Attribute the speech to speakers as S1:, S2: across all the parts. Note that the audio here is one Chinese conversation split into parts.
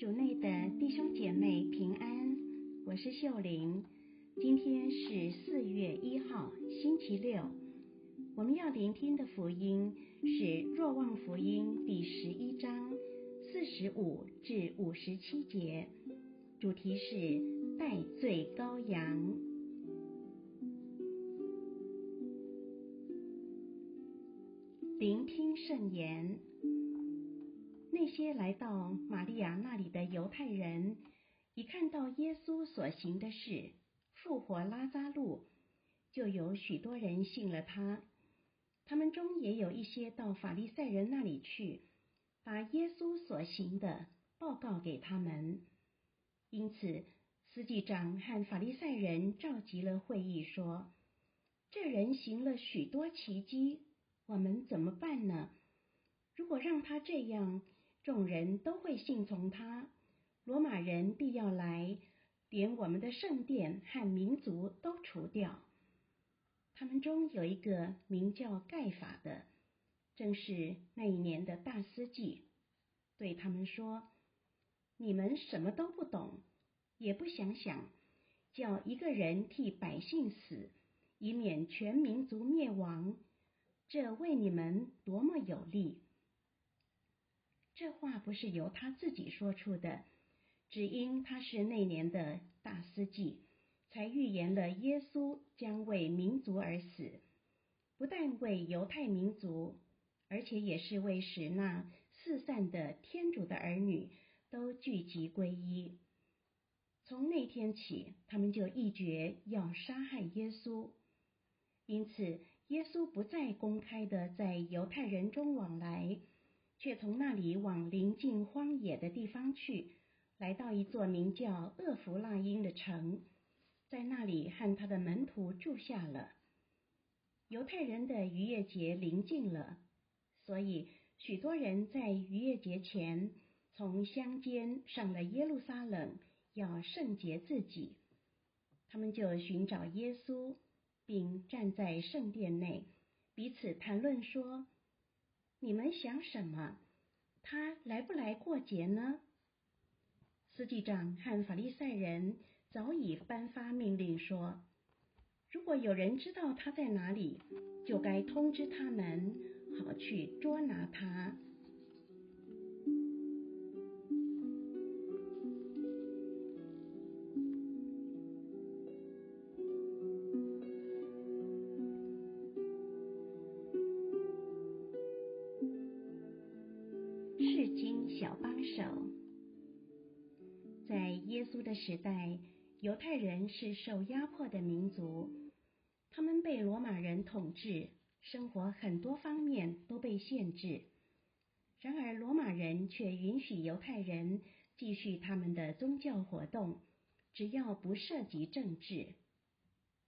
S1: 主内的弟兄姐妹平安，我是秀玲。今天是四月一号，星期六。我们要聆听的福音是《若望福音》第十一章四十五至五十七节，主题是代罪羔羊。聆听圣言。那些来到玛利亚那里的犹太人，一看到耶稣所行的事，复活拉扎路，就有许多人信了他。他们中也有一些到法利赛人那里去，把耶稣所行的报告给他们。因此，司祭长和法利赛人召集了会议，说：“这人行了许多奇迹，我们怎么办呢？如果让他这样，众人都会信从他，罗马人必要来，连我们的圣殿和民族都除掉。他们中有一个名叫盖法的，正是那一年的大司祭，对他们说：“你们什么都不懂，也不想想，叫一个人替百姓死，以免全民族灭亡，这为你们多么有利。”这话不是由他自己说出的，只因他是那年的大司祭，才预言了耶稣将为民族而死，不但为犹太民族，而且也是为使那四散的天主的儿女都聚集归一。从那天起，他们就一决要杀害耶稣，因此耶稣不再公开的在犹太人中往来。却从那里往临近荒野的地方去，来到一座名叫厄弗拉因的城，在那里和他的门徒住下了。犹太人的逾越节临近了，所以许多人在逾越节前从乡间上了耶路撒冷，要圣洁自己。他们就寻找耶稣，并站在圣殿内，彼此谈论说。你们想什么？他来不来过节呢？司机长和法利赛人早已颁发命令说，如果有人知道他在哪里，就该通知他们，好去捉拿他。手，在耶稣的时代，犹太人是受压迫的民族，他们被罗马人统治，生活很多方面都被限制。然而，罗马人却允许犹太人继续他们的宗教活动，只要不涉及政治。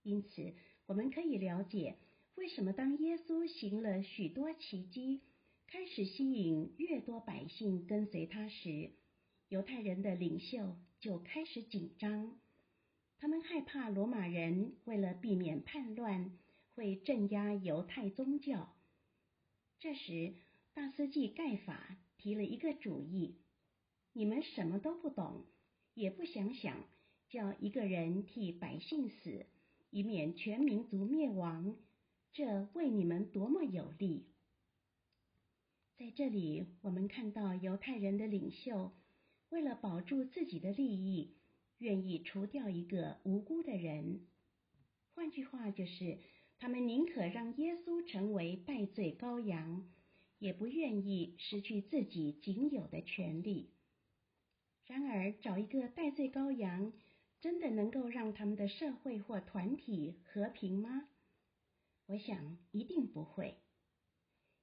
S1: 因此，我们可以了解为什么当耶稣行了许多奇迹，开始吸引越多百姓跟随他时，犹太人的领袖就开始紧张。他们害怕罗马人为了避免叛乱，会镇压犹太宗教。这时，大司祭盖法提了一个主意：你们什么都不懂，也不想想，叫一个人替百姓死，以免全民族灭亡，这为你们多么有利！在这里，我们看到犹太人的领袖为了保住自己的利益，愿意除掉一个无辜的人。换句话就是，他们宁可让耶稣成为代罪羔羊，也不愿意失去自己仅有的权利。然而，找一个代罪羔羊，真的能够让他们的社会或团体和平吗？我想，一定不会。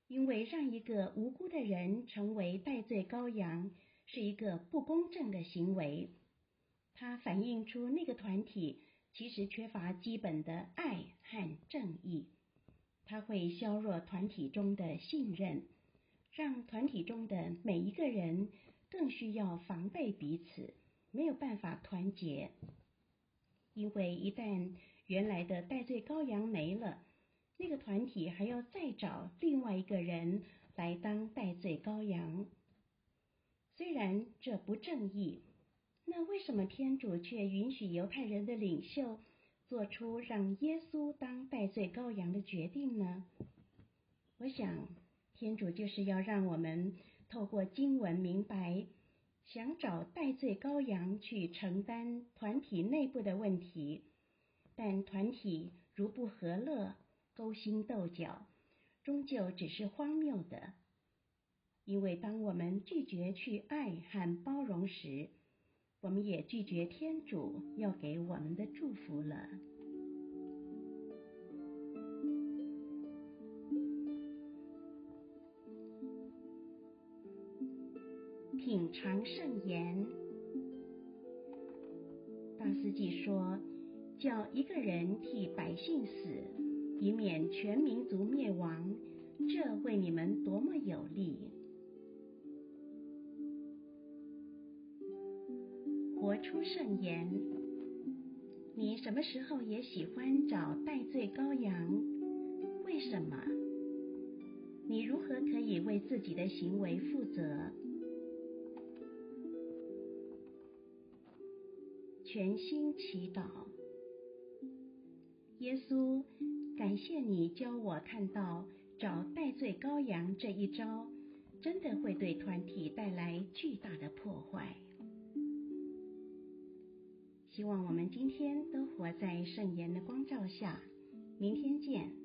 S1: 因为让一个无辜的人成为代罪羔羊是一个不公正的行为，它反映出那个团体其实缺乏基本的爱和正义，它会削弱团体中的信任，让团体中的每一个人更需要防备彼此，没有办法团结。因为一旦原来的代罪羔羊没了，那个团体还要再找另外一个人来当代罪羔羊，虽然这不正义，那为什么天主却允许犹太人的领袖做出让耶稣当代罪羔羊的决定呢？我想，天主就是要让我们透过经文明白，想找代罪羔羊去承担团体内部的问题，但团体如不和乐、勾心斗角，终究只是荒谬的。因为当我们拒绝去爱和包容时，我们也拒绝天主要给我们的祝福了。品尝圣言，大司祭说：“叫一个人替百姓死，以免全民族灭亡，这为你们多么有利！”活出圣言，你什么时候也喜欢找代罪羔羊？为什么？你如何可以为自己的行为负责？全心祈祷，耶稣，感谢你教我看到找戴罪羔羊这一招，真的会对团体带来巨大的破坏。希望我们今天都活在圣言的光照下，明天见。